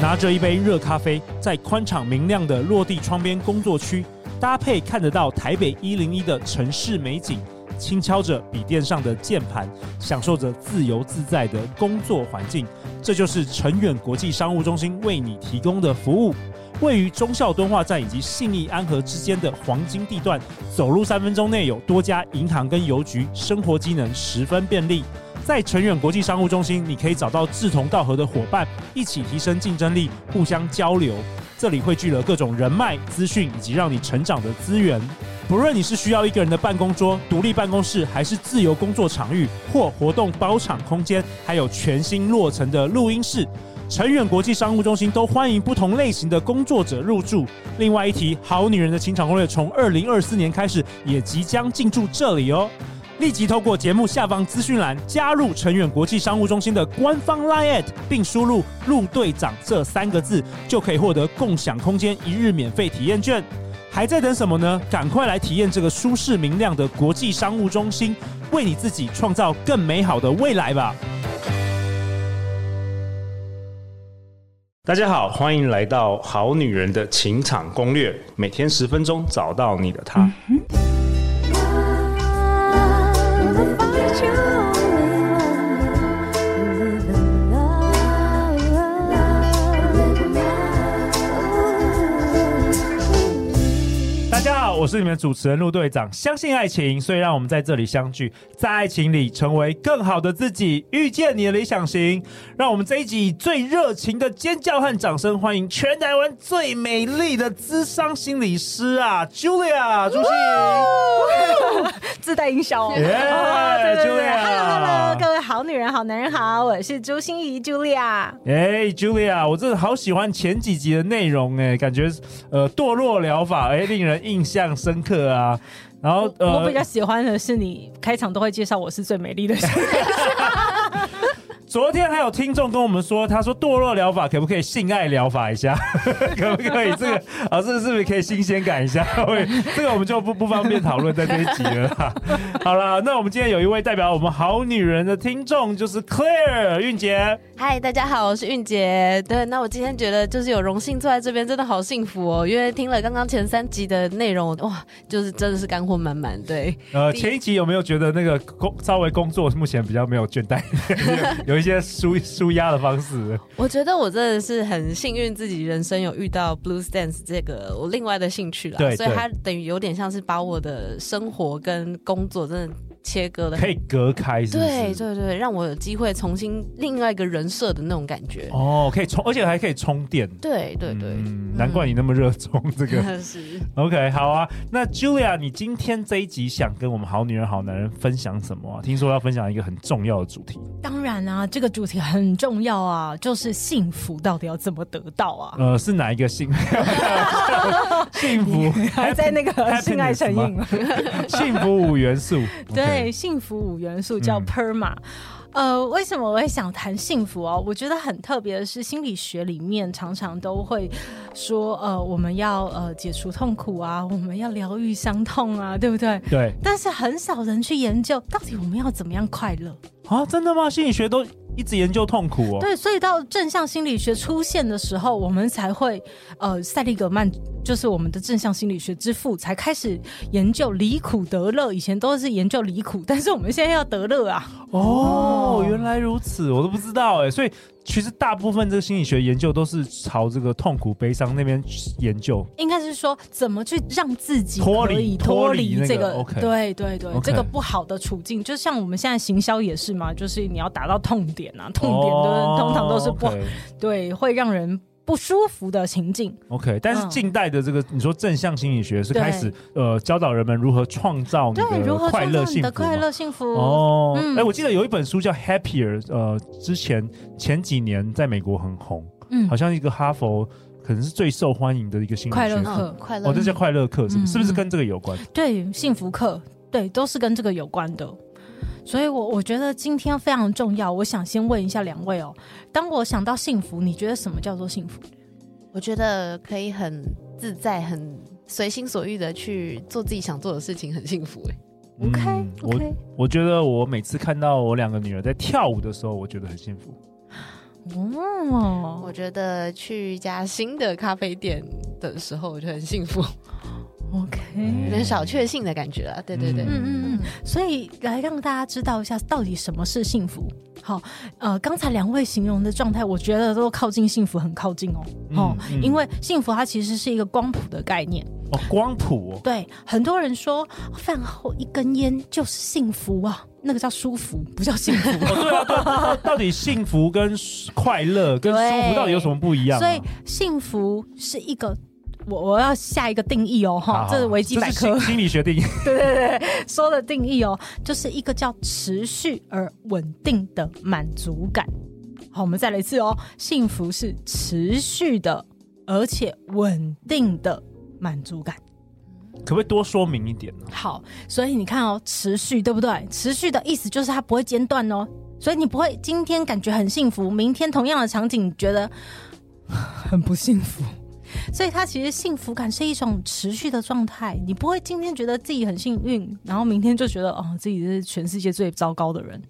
拿着一杯热咖啡，在宽敞明亮的落地窗边工作区，搭配看得到台北一零一的城市美景，轻敲着笔电上的键盘，享受着自由自在的工作环境。这就是成远国际商务中心为你提供的服务。位于忠孝敦化站以及信义安和之间的黄金地段，走路三分钟内有多家银行跟邮局，生活机能十分便利。在成远国际商务中心，你可以找到志同道合的伙伴，一起提升竞争力，互相交流。这里汇聚了各种人脉、资讯以及让你成长的资源。不论你是需要一个人的办公桌、独立办公室，还是自由工作场域或活动包场空间，还有全新落成的录音室。成远国际商务中心都欢迎不同类型的工作者入住。另外一提，好女人的情场攻略从二零二四年开始也即将进驻这里哦。立即透过节目下方资讯栏加入成远国际商务中心的官方 LINE@，并输入“陆队长”这三个字，就可以获得共享空间一日免费体验券。还在等什么呢？赶快来体验这个舒适明亮的国际商务中心，为你自己创造更美好的未来吧。大家好，欢迎来到《好女人的情场攻略》，每天十分钟，找到你的他。嗯我是你们主持人陆队长，相信爱情，所以让我们在这里相聚，在爱情里成为更好的自己，遇见你的理想型。让我们这一集以最热情的尖叫和掌声，欢迎全台湾最美丽的资商心理师啊，Julia 朱芯仪，自带音效哦。耶，Julia，Hello，Hello，各位好女人、好男人好，我是朱心怡，Julia。哎，Julia，我真的好喜欢前几集的内容，哎，感觉呃堕落疗法，哎，令人印象。深刻啊，然后我，我比较喜欢的是你开场都会介绍我是最美丽的。昨天还有听众跟我们说，他说堕落疗法可不可以性爱疗法一下？可不可以？这个啊，这个是不是可以新鲜感一下？这个我们就不不方便讨论在这一集了。好了，那我们今天有一位代表我们好女人的听众，就是 Claire 韵杰。嗨，大家好，我是韵杰。对，那我今天觉得就是有荣幸坐在这边，真的好幸福哦。因为听了刚刚前三集的内容，哇，就是真的是干货满满。对，呃，前一集有没有觉得那个工稍微工作目前比较没有倦怠？有，一些舒舒压的方式，我觉得我真的是很幸运，自己人生有遇到 Blues Dance 这个我另外的兴趣了。对，所以它等于有点像是把我的生活跟工作真的。切割的可以隔开是不是？对对对，让我有机会重新另外一个人设的那种感觉哦，可以充，而且还可以充电。对对对，嗯，难怪你那么热衷这个。是 OK，好啊。那 Julia，你今天这一集想跟我们好女人好男人分享什么啊？听说要分享一个很重要的主题。当然啊，这个主题很重要啊，就是幸福到底要怎么得到啊？呃，是哪一个幸福？幸福 还在那个性爱成瘾？幸福五元素。对。对，幸福五元素叫 PERMA。嗯、呃，为什么我会想谈幸福哦？我觉得很特别的是，心理学里面常常都会说，呃，我们要呃解除痛苦啊，我们要疗愈伤痛啊，对不对？对。但是很少人去研究，到底我们要怎么样快乐啊？真的吗？心理学都。一直研究痛苦哦，对，所以到正向心理学出现的时候，我们才会，呃，塞利格曼就是我们的正向心理学之父，才开始研究离苦得乐。以前都是研究离苦，但是我们现在要得乐啊！哦，哦，原来如此，我都不知道哎，所以。其实大部分这个心理学研究都是朝这个痛苦、悲伤那边研究，应该是说怎么去让自己脱离脱离这个，那个 okay、对对对，okay、这个不好的处境，就像我们现在行销也是嘛，就是你要达到痛点啊，痛点都、哦、通常都是不好，okay、对，会让人。不舒服的情境，OK。但是近代的这个，你说正向心理学是开始呃教导人们如何创造你的快乐幸福，的快乐幸福哦。哎、嗯欸，我记得有一本书叫《Happier》，呃，之前前几年在美国很红，嗯，好像一个哈佛可能是最受欢迎的一个心理学课，快乐哦，这叫快乐课，是不是？嗯、是不是跟这个有关？对，幸福课，对，都是跟这个有关的。所以我，我我觉得今天非常重要。我想先问一下两位哦，当我想到幸福，你觉得什么叫做幸福？我觉得可以很自在、很随心所欲的去做自己想做的事情，很幸福。哎，OK，嗯，我我觉得我每次看到我两个女儿在跳舞的时候，我觉得很幸福。哦，我觉得去一家新的咖啡店的时候，我就很幸福。有点小确幸的感觉啊。对对对，嗯嗯嗯。所以来让大家知道一下，到底什么是幸福。好，呃，刚才两位形容的状态，我觉得都靠近幸福，很靠近哦。哦、嗯嗯，因为幸福它其实是一个光谱的概念。哦，光谱哦。对，很多人说饭后一根烟就是幸福啊，那个叫舒服，不叫幸福。哦、对啊，对啊，到底幸福跟快乐跟舒服到底有什么不一样、啊？所以幸福是一个。我我要下一个定义哦，哈，这是维基百科心理学定义。对对对，说的定义哦，就是一个叫持续而稳定的满足感。好，我们再来一次哦，幸福是持续的而且稳定的满足感。可不可以多说明一点呢？好，所以你看哦，持续对不对？持续的意思就是它不会间断哦，所以你不会今天感觉很幸福，明天同样的场景觉得 很不幸福。所以，他其实幸福感是一种持续的状态。你不会今天觉得自己很幸运，然后明天就觉得哦，自己是全世界最糟糕的人。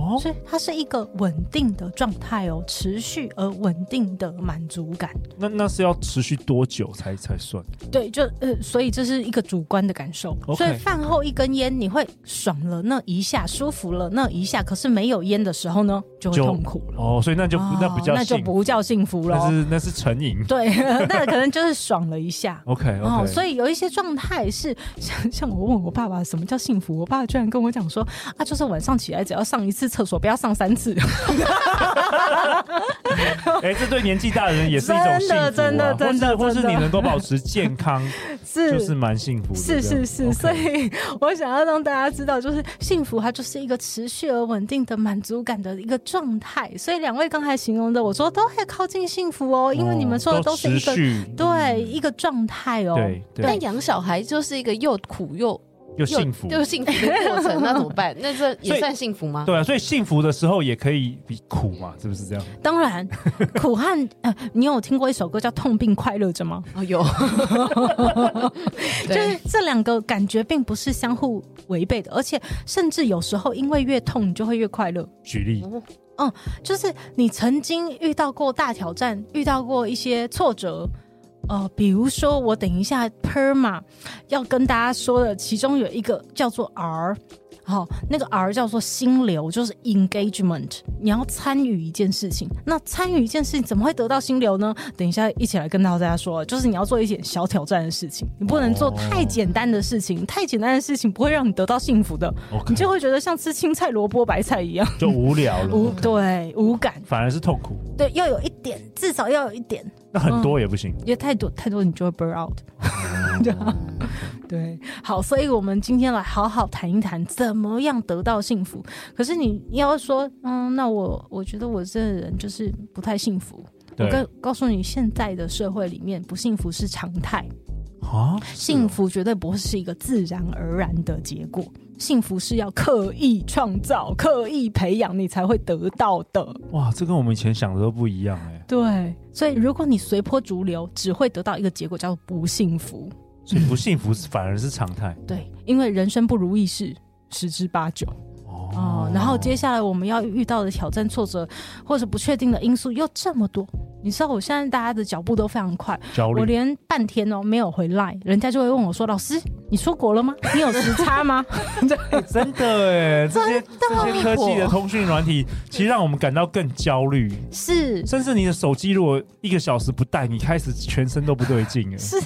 哦，所以它是一个稳定的状态哦，持续而稳定的满足感。那那是要持续多久才才算？对，就呃，所以这是一个主观的感受。所以饭后一根烟，你会爽了那一下，舒服了那一下，可是没有烟的时候呢，就会痛苦了。哦，所以那就、哦、那不叫那就不叫幸福了，那是那是成瘾。对，那可能就是爽了一下。OK，, okay. 哦，所以有一些状态是像像我问我爸爸什么叫幸福，我爸爸居然跟我讲说啊，就是晚上起来只要上一次厕所，不要上三次。哎、欸，这对年纪大的人也是一种幸福、啊，真的，真的，真的，或是你能够保持健康，是就是蛮幸福的。是是是所以我想要让大家知道，就是幸福它就是一个持续而稳定的满足感的一个状态。所以两位刚才形容的，我说都会靠近幸福哦，因为你们说的都是一个、哦、对、嗯、一个状态哦。对，对，但养小孩就是一个又苦又。又幸福，又幸福的过程，那怎么办？那这也算幸福吗？对啊，所以幸福的时候也可以比苦嘛，是不是这样？当然，苦和呃，你有听过一首歌叫《痛并快乐着》吗？哦，有，就是这两个感觉并不是相互违背的，而且甚至有时候因为越痛，你就会越快乐。举例，嗯，就是你曾经遇到过大挑战，遇到过一些挫折。呃，比如说我等一下 PERMA 要跟大家说的，其中有一个叫做 R，好，那个 R 叫做心流，就是 engagement。你要参与一件事情，那参与一件事情怎么会得到心流呢？等一下一起来跟大家说，就是你要做一件小挑战的事情，你不能做太简单的事情，太简单的事情不会让你得到幸福的.你就会觉得像吃青菜、萝卜、白菜一样，就无聊了，无对无感，反而是痛苦。对，要有一点，至少要有一点。那很多也不行，因、嗯、为太多太多你就会 burn out。对，好，所以我们今天来好好谈一谈怎么样得到幸福。可是你要说，嗯，那我我觉得我这个人就是不太幸福。我告告诉你，现在的社会里面不幸福是常态啊，幸福绝对不会是一个自然而然的结果。幸福是要刻意创造、刻意培养，你才会得到的。哇，这跟我们以前想的都不一样哎。对，所以如果你随波逐流，只会得到一个结果，叫做不幸福。所以不幸福反而是常态。对，因为人生不如意事十之八九。哦，哦，然后接下来我们要遇到的挑战、挫折或者不确定的因素又这么多。你知道我现在大家的脚步都非常快，我连半天哦没有回来，人家就会问我说：“老师，你出国了吗？你有时差吗？” 欸、真的哎，这些这些科技的通讯软体，其实让我们感到更焦虑。是，甚至你的手机如果一个小时不带，你开始全身都不对劲。是，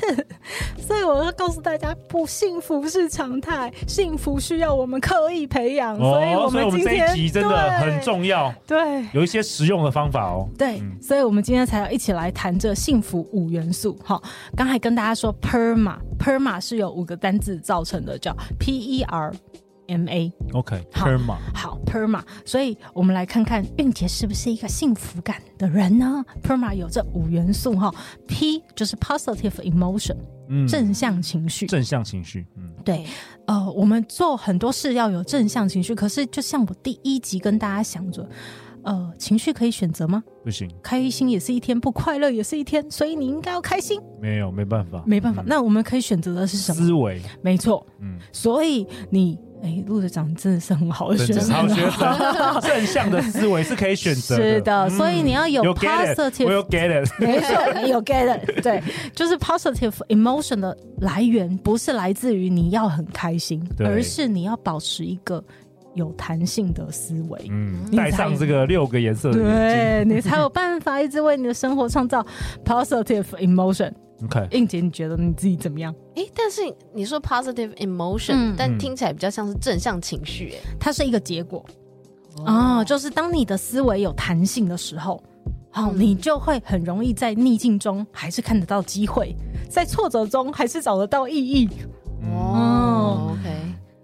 所以我要告诉大家，不幸福是常态，幸福需要我们刻意培养。哦，所以我们这一集真的很重要。对，有一些实用的方法哦。对，嗯、所以我们今天。才要一起来谈这幸福五元素。好，刚才跟大家说，PERMA，PERMA 是有五个单字造成的，叫 P E R M A。OK，PERMA。好，PERMA。所以我们来看看韵杰是不是一个幸福感的人呢？PERMA 有这五元素哈，P 就是 positive emotion，嗯，正向情绪，正向情绪，嗯，对，呃，我们做很多事要有正向情绪，可是就像我第一集跟大家想着。呃，情绪可以选择吗？不行，开心也是一天，不快乐也是一天，所以你应该要开心。没有，没办法，没办法。嗯、那我们可以选择的是什么？思维，没错。嗯，所以你哎，陆队长真的是很好的学生，好学生，正向的思维是可以选择的。是的，所以你要有 positive，我有 get it，没错，有 get it，对，就是 positive emotion 的来源不是来自于你要很开心，而是你要保持一个有弹性的思维。嗯，戴上这个六个颜色的对，你才有办法一直为你的生活创造 positive emotion。OK，英姐，你觉得你自己怎么样？哎、欸，但是你说 positive emotion，、嗯、但听起来比较像是正向情绪，哎，它是一个结果。哦，哦，就是当你的思维有弹性的时候，你就会很容易在逆境中还是看得到机会，在挫折中还是找得到意义。哦。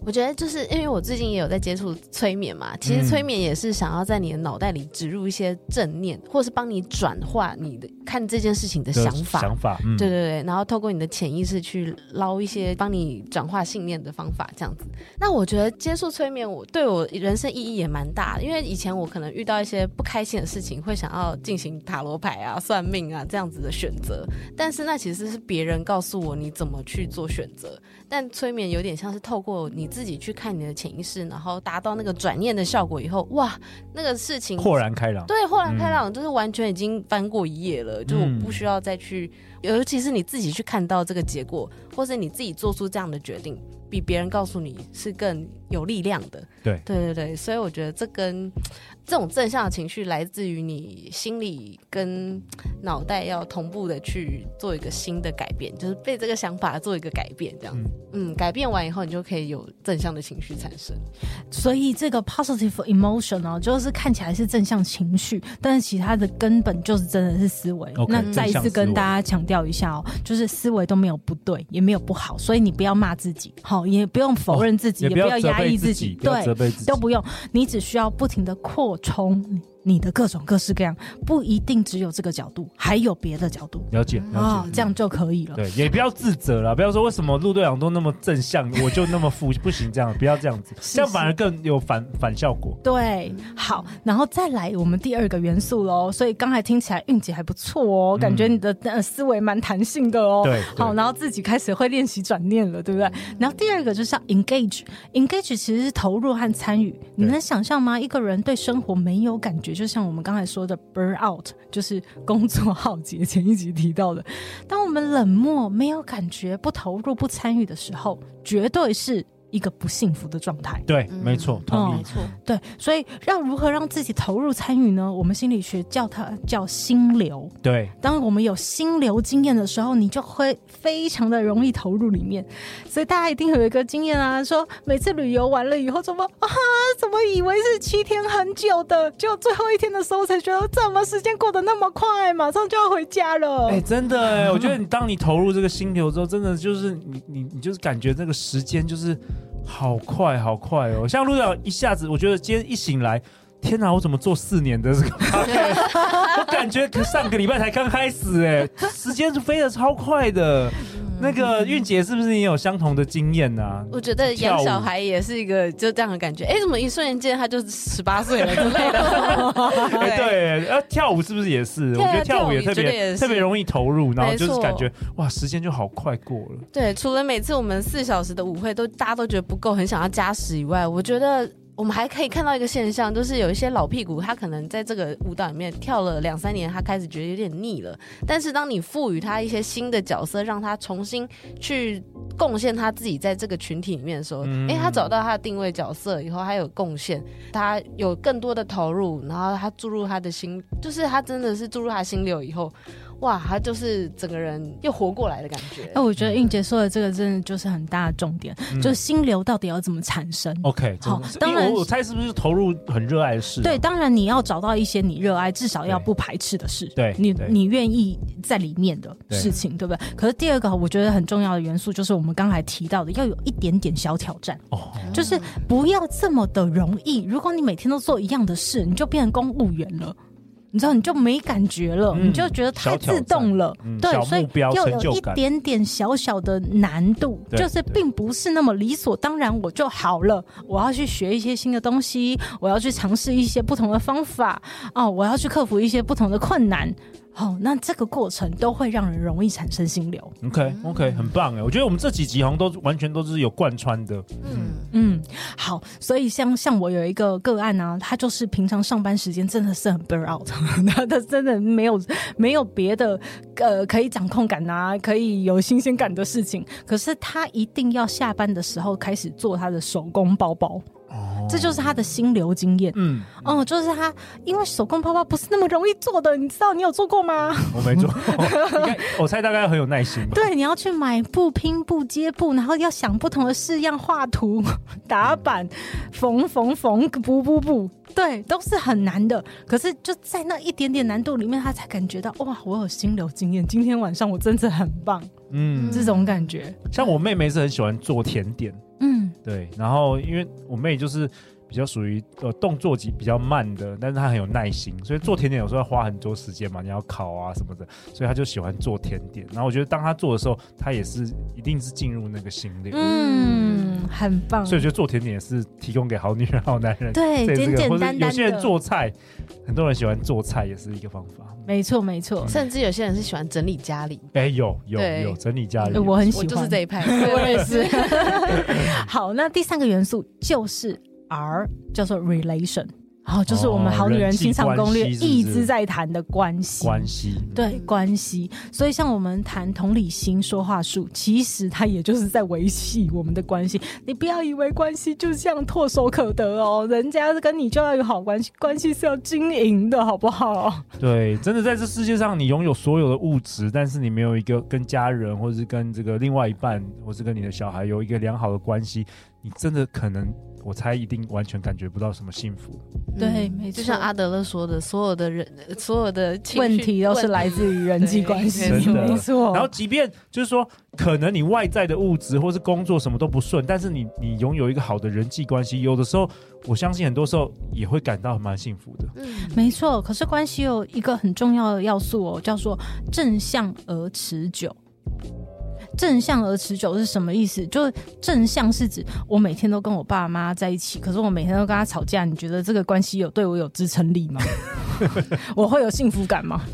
我觉得就是因为我最近也有在接触催眠嘛，其实催眠也是想要在你的脑袋里植入一些正念，或是帮你转化你的看这件事情的想法。想法，嗯、对对对，然后透过你的潜意识去捞一些帮你转化信念的方法，这样子。那我觉得接触催眠，我对我人生意义也蛮大的，因为以前我可能遇到一些不开心的事情，会想要进行塔罗牌啊、算命啊这样子的选择，但是那其实是别人告诉我你怎么去做选择，但催眠有点像是透过你。自己去看你的潜意识，然后达到那个转念的效果以后，哇，那个事情豁然开朗。对，豁然开朗，就是完全已经翻过一页了，嗯、就我不需要再去，尤其是你自己去看到这个结果，或是你自己做出这样的决定，比别人告诉你是更有力量的。对，对对对，所以我觉得这跟。这种正向的情绪来自于你心里跟脑袋要同步的去做一个新的改变，就是被这个想法做一个改变，这样子。嗯，改变完以后，你就可以有正向的情绪产生。所以这个 positive emotion 哦，就是看起来是正向情绪，但是其他的根本就是真的是思维。Okay, 那再一次跟大家强调一下哦，就是思维都没有不对，也没有不好，所以你不要骂自己，好，也不用否认自己，哦、也不要压抑自己，对，都不用，你只需要不停的扩。冲你的各种各式各样，不一定只有这个角度，还有别的角度。了解，了解，哦，这样就可以了。对，也不要自责了，不要说为什么陆队长都那么正向，我就那么负，不行，这样不要这样子，是是这样反而更有反反效果。对，好，然后再来我们第二个元素喽。所以刚才听起来运气还不错哦，感觉你的呃思维蛮弹性的哦。对，好，然后自己开始会练习转念了，对不对？然后第二个就是要 engage，engage 其实是投入和参与。你能想象吗？一个人对生活没有感觉，就像我们刚才说的 burn out，就是工作 耗竭。前一集提到的，当我们冷漠、没有感觉、不投入、不参与的时候，绝对是。一个不幸福的状态，对，没错，同意，没错，对，所以要如何让自己投入参与呢？我们心理学叫它叫心流。对，当我们有心流经验的时候，你就会非常的容易投入里面。所以大家一定有一个经验啊，说每次旅游完了以后，怎么啊，怎么以为是七天很久的，就最后一天的时候才觉得怎么时间过得那么快，马上就要回家了。哎，真的哎，我觉得你当你投入这个心流之后，真的就是你你你就是感觉那个时间就是。好快，好快哦！像陆导一下子，我觉得今天一醒来，天哪，我怎么做四年的这个？我感觉上个礼拜才刚开始，哎，时间是飞得超快的。那个韵姐是不是也有相同的经验呢、啊？我觉得养小孩也是一个就这样的感觉。哎，怎么一瞬间他就十八岁了之类的？对，对，呃，跳舞是不是也是？我觉得跳舞也特别特别容易投入，然后就是感觉哇，时间就好快过了。对，除了每次我们四小时的舞会都大家都觉得不够，很想要加时以外，我觉得。我们还可以看到一个现象，就是有一些老屁股，他可能在这个舞蹈里面跳了两三年，他开始觉得有点腻了。但是当你赋予他一些新的角色，让他重新去贡献他自己在这个群体里面的时候，嗯、诶，他找到他的定位角色以后，他有贡献，他有更多的投入，然后他注入他的心，就是他真的是注入他心流以后。哇，他就是整个人又活过来的感觉。那我觉得韵杰说的这个真的就是很大的重点，嗯、就是心流到底要怎么产生？OK，好，当然我猜是不是投入很热爱的事、啊？对，当然你要找到一些你热爱，至少要不排斥的事，对，你你愿意在里面的事情，对，对不对？可是第二个我觉得很重要的元素就是我们刚才提到的，要有一点点小挑战哦，就是不要这么的容易。如果你每天都做一样的事，你就变成公务员了。你知道，你就没感觉了，嗯、你就觉得太自动了，嗯、对，所以要有一点点小小的难度，就是并不是那么理所当然我就好了。我要去学一些新的东西，我要去尝试一些不同的方法，哦，我要去克服一些不同的困难。好、哦，那这个过程都会让人容易产生心流。OK OK，很棒哎，我觉得我们这几集好像都完全都是有贯穿的。嗯嗯，好，所以像像我有一个个案啊，他就是平常上班时间真的是很 burn out，他他真的没有没有别的呃可以掌控感啊，可以有新鲜感的事情，可是他一定要下班的时候开始做他的手工包包。这就是他的心流经验。嗯，哦，就是他，因为手工泡泡不是那么容易做的，你知道？你有做过吗？我没做 过，我猜大概很有耐心吧。对，你要去买布、拼布、接布，然后要想不同的式样、画图、打板、缝缝缝、补补补，对，都是很难的。可是就在那一点点难度里面，他才感觉到哇，我有心流经验。今天晚上我真的很棒。嗯，这种感觉。像我妹妹是很喜欢做甜点。嗯，对，然后因为我妹就是比较属于呃动作级比较慢的，但是他很有耐心，所以做甜点有时候要花很多时间嘛，你要烤啊什么的，所以他就喜欢做甜点。然后我觉得当他做的时候，他也是一定是进入那个心流，嗯，很棒。所以我觉得做甜点也是提供给好女人、好男人，对，简简单单的。有些人做菜，很多人喜欢做菜，也是一个方法。没错，没错，甚至有些人是喜欢整理家里。哎，有有有整理家里，我很喜欢，就是这一派，我也是。好，那第三个元素就是 R，叫做 relation。然后就是我们好女人情场攻略一直在谈的关系，关系对关系。所以像我们谈同理心、说话术，其实它也就是在维系我们的关系。你不要以为关系就这样唾手可得哦，人家是跟你就要有好关系，关系是要经营的，好不好？对，真的在这世界上，你拥有所有的物质，但是你没有一个跟家人，或者是跟这个另外一半，或是跟你的小孩有一个良好的关系，你真的可能。我猜一定完全感觉不到什么幸福。对，没错，就像阿德勒说的，所有的人，所有的 问题都是来自于人际关系，没错。然后，即便就是说，可能你外在的物质或是工作什么都不顺，但是你你拥有一个好的人际关系，有的时候，我相信很多时候也会感到蛮幸福的。嗯，没错。可是关系有一个很重要的要素哦，叫做正向而持久。正向而持久是什么意思？就是正向是指我每天都跟我爸妈在一起，可是我每天都跟他吵架。你觉得这个关系有对我有支撑力吗？我会有幸福感吗？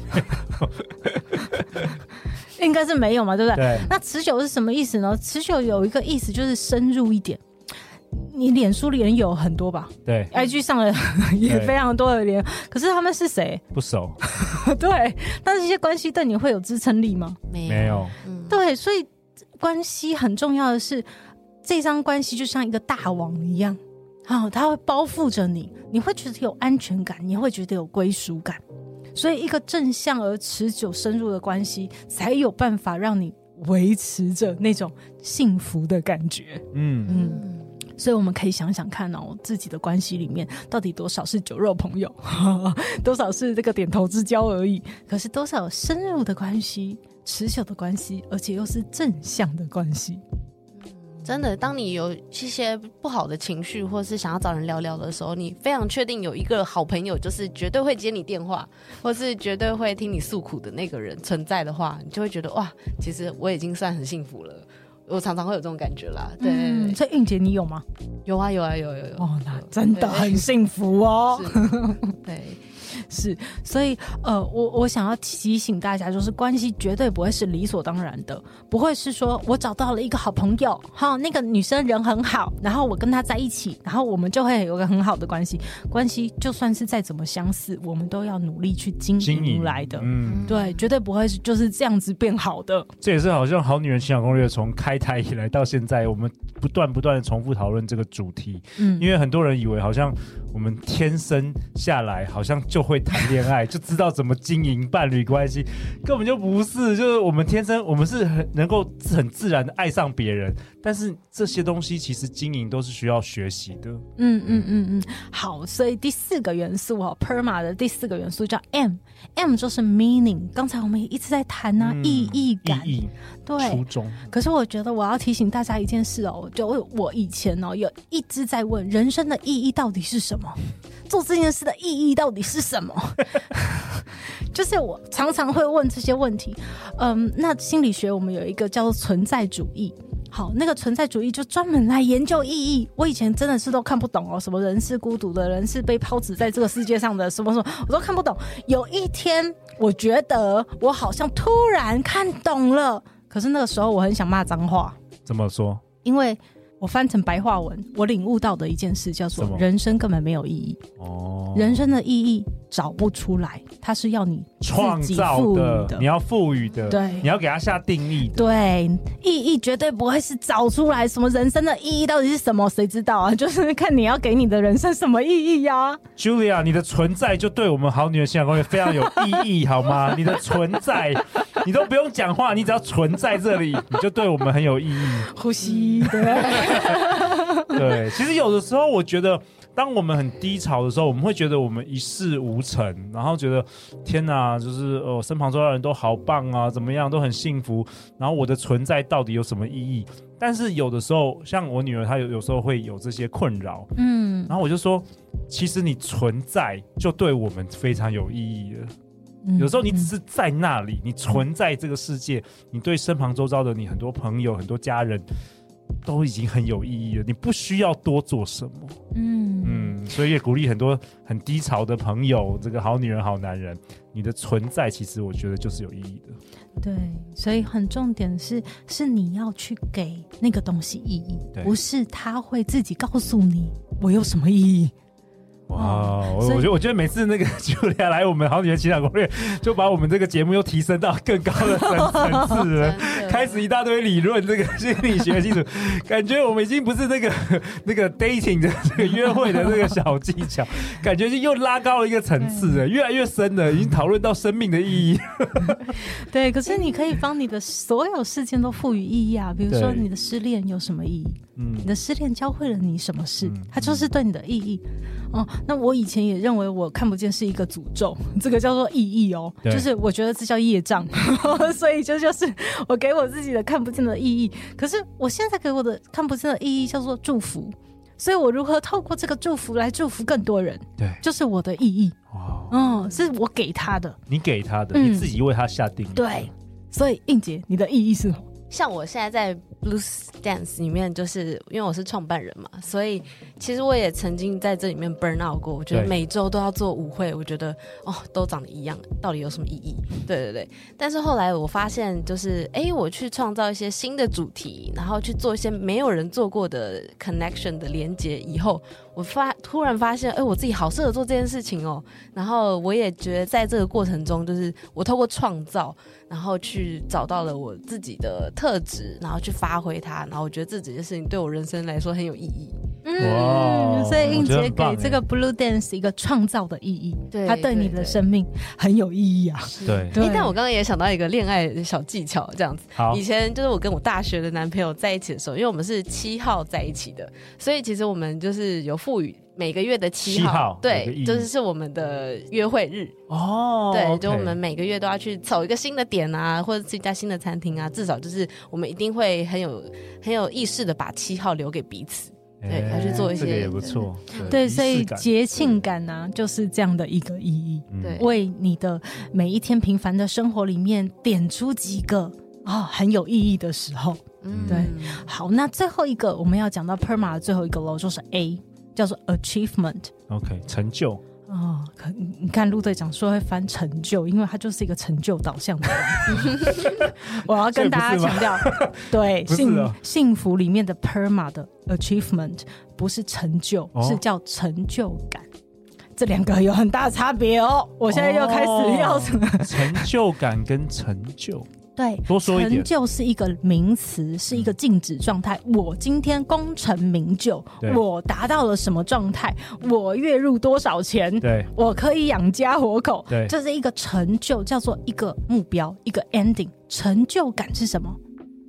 应该是没有嘛，对不对？对。那持久是什么意思呢？持久有一个意思就是深入一点。你脸书里人有很多吧？对。IG 上的也非常多的人，可是他们是谁？不熟。对。但是这些关系对你会有支撑力吗？没有。没有。对，所以。关系很重要的是，这张关系就像一个大网一样，好，它会包覆着你，你会觉得有安全感，你会觉得有归属感，所以一个正向而持久深入的关系，才有办法让你维持着那种幸福的感觉。嗯嗯，所以我们可以想想看哦，自己的关系里面到底多少是酒肉朋友，多少是这个点头之交而已，可是多少深入的关系。持久的关系，而且又是正向的关系。真的，当你有一些不好的情绪，或是想要找人聊聊的时候，你非常确定有一个好朋友，就是绝对会接你电话，或是绝对会听你诉苦的那个人存在的话，你就会觉得哇，其实我已经算很幸福了。我常常会有这种感觉啦。对，嗯、所以韵姐你有吗？有啊，有啊，有有有。哦，那真的很幸福哦。对。是，所以呃，我我想要提醒大家，就是关系绝对不会是理所当然的，不会是说我找到了一个好朋友，哈，那个女生人很好，然后我跟她在一起，然后我们就会有个很好的关系。关系就算是再怎么相似，我们都要努力去经营来的，嗯，对，绝对不会是就是这样子变好的。这也是好像好女人情感攻略从开台以来到现在，我们不断不断的重复讨论这个主题，嗯，因为很多人以为好像我们天生下来好像就会。谈恋爱就知道怎么经营伴侣关系，根本就不是。就是我们天生，我们是很能够很自然的爱上别人，但是这些东西其实经营都是需要学习的。嗯嗯嗯嗯，好，所以第四个元素哦，PERMA 的第四个元素叫 M M，M 就是 meaning。刚才我们也一直在谈啊，嗯、意义感，意义对，初衷。可是我觉得我要提醒大家一件事哦，就我以前哦有一直在问人生的意义到底是什么，做这件事的意义到底是什么。就是我常常会问这些问题，嗯，那心理学我们有一个叫做存在主义，好，那个存在主义就专门来研究意义。我以前真的是都看不懂哦，什么人是孤独的，人是被抛掷在这个世界上的，什么什么我都看不懂。有一天，我觉得我好像突然看懂了，可是那个时候我很想骂脏话。怎么说？因为。我翻成白话文，我领悟到的一件事叫做：人生根本没有意义。哦，人生的意义找不出来，它是要你创造的，你要赋予的，对，你要给它下定义的。对，意义绝对不会是找出来什么人生的意义到底是什么，谁知道啊？就是看你要给你的人生什么意义呀，啊。Julia，你的存在就对我们好女人情感公寓非常有意义，好吗？你的存在。你都不用讲话，你只要存在这里，你就对我们很有意义。呼吸，对。对，其实有的时候，我觉得，当我们很低潮的时候，我们会觉得我们一事无成，然后觉得天哪，就是呃，身旁周遭的人都好棒啊，怎么样都很幸福，然后我的存在到底有什么意义？但是有的时候，像我女儿，她有有时候会有这些困扰，嗯，然后我就说，其实你存在就对我们非常有意义了。有时候你只是在那里，你存在这个世界，你对身旁周遭的你很多朋友、很多家人都已经很有意义了。你不需要多做什么，嗯嗯，所以也鼓励很多很低潮的朋友，这个好女人、好男人，你的存在其实我觉得就是有意义的。对，所以很重点是，是你要去给那个东西意义，不是他会自己告诉你我有什么意义。哇，我我觉得我觉得每次那个 Julia 来我们好女人情感攻略，就把我们这个节目又提升到更高的层 次了，开始一大堆理论，这个 心理学基础，感觉我们已经不是那个那个 dating 的这个约会的那个小技巧，感觉就又拉高了一个层次了，越来越深了，已经讨论到生命的意义。对，可是你可以帮你的所有事件都赋予意义啊，比如说你的失恋有什么意义？嗯，你的失恋教会了你什么事？它就是对你的意义。哦，那我以前也认为我看不见是一个诅咒，这个叫做意义哦，就是我觉得这叫业障，所以这就，就是我给我自己的看不见的意义。可是我现在给我的看不见的意义叫做祝福，所以我如何透过这个祝福来祝福更多人？对，就是我的意义。哦，嗯，是我给他的，你给他的，你自己为他下定义。对，所以应杰，你的意义是什么？像我现在在 Blues Dance 里面，就是因为我是创办人嘛，所以其实我也曾经在这里面 burn out 过。我觉得每周都要做舞会，我觉得哦，都长得一样，到底有什么意义？对对对。但是后来我发现，就是哎，我去创造一些新的主题，然后去做一些没有人做过的 connection 的连接以后，我发突然发现，哎，我自己好适合做这件事情哦。然后我也觉得，在这个过程中，就是我透过创造。然后去找到了我自己的特质，然后去发挥它，然后我觉得这几件事情对我人生来说很有意义。嗯，所以映洁给这个 Blue Dance 一个创造的意义，对，它对你的生命很有意义啊。对，对。但我刚刚也想到一个恋爱的小技巧，这样子。好，以前就是我跟我大学的男朋友在一起的时候，因为我们是七号在一起的，所以其实我们就是有赋予。每个月的七号，号对，就是是我们的约会日哦。对、就我们每个月都要去走一个新的点啊，或者是一家新的餐厅啊，至少就是我们一定会很有很有意识的把七号留给彼此。对，要去做一些，这个也不错。对，所以节庆感呢、啊，就是这样的一个意义。对，为你的每一天平凡的生活里面点出几个啊、哦、很有意义的时候。嗯，对。好，那最后一个我们要讲到 PERMA 的最后一个喽，就是 A。叫做 achievement，OK，成就哦。可你看陆队长说会翻成就，因为他就是一个成就导向的人。我要跟大家强调，对 幸幸福里面的 PERMA 的 achievement 不是成就，是叫成就感。这两个有很大的差别哦。我现在又开始要什么？成就感跟成就。对，多说一点。成就是一个名词，是一个静止状态。我今天功成名就，我达到了什么状态？我月入多少钱？对，我可以养家活口。对，这是一个成就，叫做一个目标，一个 ending。成就感是什么？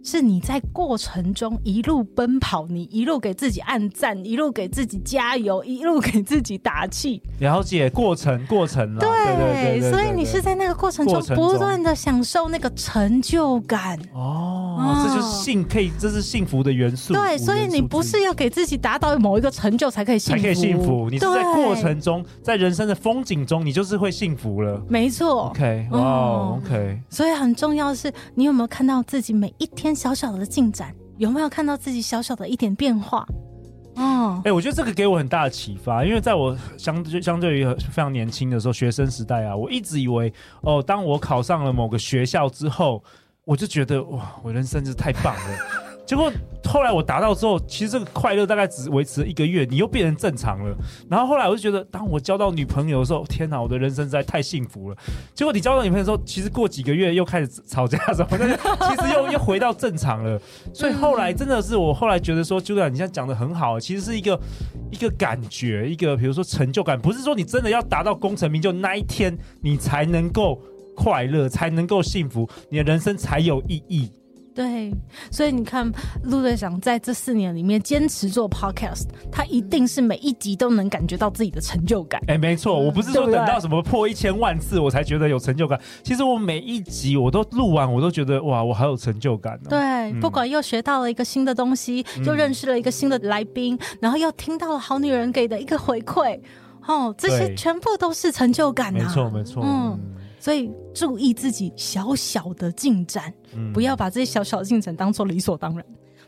是你在过程中一路奔跑，你一路给自己按赞，一路给自己加油，一路给自己打气。了解过程，过程了。对，对，对，对，所以你是在那个过程中不断的享受那个成就感。哦，哦，这就是幸，可以，这是幸福的元素。对，所以你不是要给自己达到某一个成就才可以幸福，才可以幸福。你是在过程中，在人生的风景中，你就是会幸福了。没错。OK，哇，哦，OK。所以很重要的是，你有没有看到自己每一天小小的进展，有没有看到自己小小的一点变化？哦，哎、欸，我觉得这个给我很大的启发，因为在我相对相对于非常年轻的时候，学生时代啊，我一直以为，哦，当我考上了某个学校之后，我就觉得哇，我人生真是太棒了。结果后来我达到之后，其实这个快乐大概只维持了一个月，你又变成正常了。然后后来我就觉得，当我交到女朋友的时候，天哪，我的人生实在太幸福了。结果你交到女朋友的时候，其实过几个月又开始吵架什么的，其实又又回到正常了。所以后来真的是我后来觉得说，Julia，你现在讲的很好，其实是一个一个感觉，一个比如说成就感，不是说你真的要达到功成名就那一天，你才能够快乐，才能够幸福，你的人生才有意义。对，所以你看，陆队长在这四年里面坚持做 podcast，他一定是每一集都能感觉到自己的成就感。哎，没错，我不是说等到什么破一千万次我才觉得有成就感，其实我每一集我都录完，我都觉得哇，我好有成就感哦。对，嗯、不管又学到了一个新的东西，又认识了一个新的来宾，嗯、然后又听到了好女人给的一个回馈，哦，这些全部都是成就感啊。没错，没错，嗯。所以注意自己小小的进展，嗯、不要把这些小小的进展当做理所当然。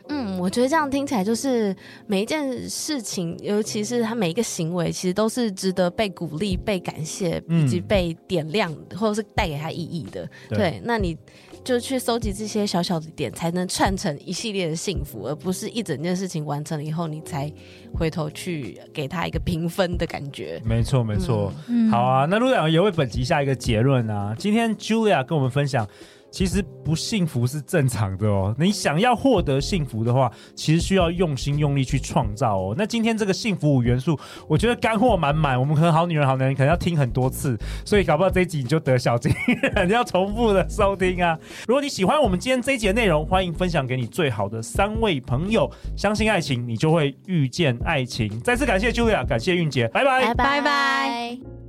嗯，我觉得这样听起来就是每一件事情，尤其是他每一个行为，其实都是值得被鼓励、被感谢以及被点亮，嗯、或者是带给他意义的。对，对，那你。就去搜集这些小小的点，才能串成一系列的幸福，而不是一整件事情完成了以后，你才回头去给他一个评分的感觉。没错，没错。嗯、好啊，那陆导也为本集下一个结论啊。今天 Julia 跟我们分享。其实不幸福是正常的哦。你想要获得幸福的话，其实需要用心用力去创造哦。那今天这个幸福五元素，我觉得干货满满。我们可能好女人好男人可能要听很多次，所以搞不好这一集你就得小金人，你要重复的收听啊。如果你喜欢我们今天这一集的内容，欢迎分享给你最好的三位朋友。相信爱情，你就会遇见爱情。再次感谢 Julia，感谢韵姐，拜拜，拜拜。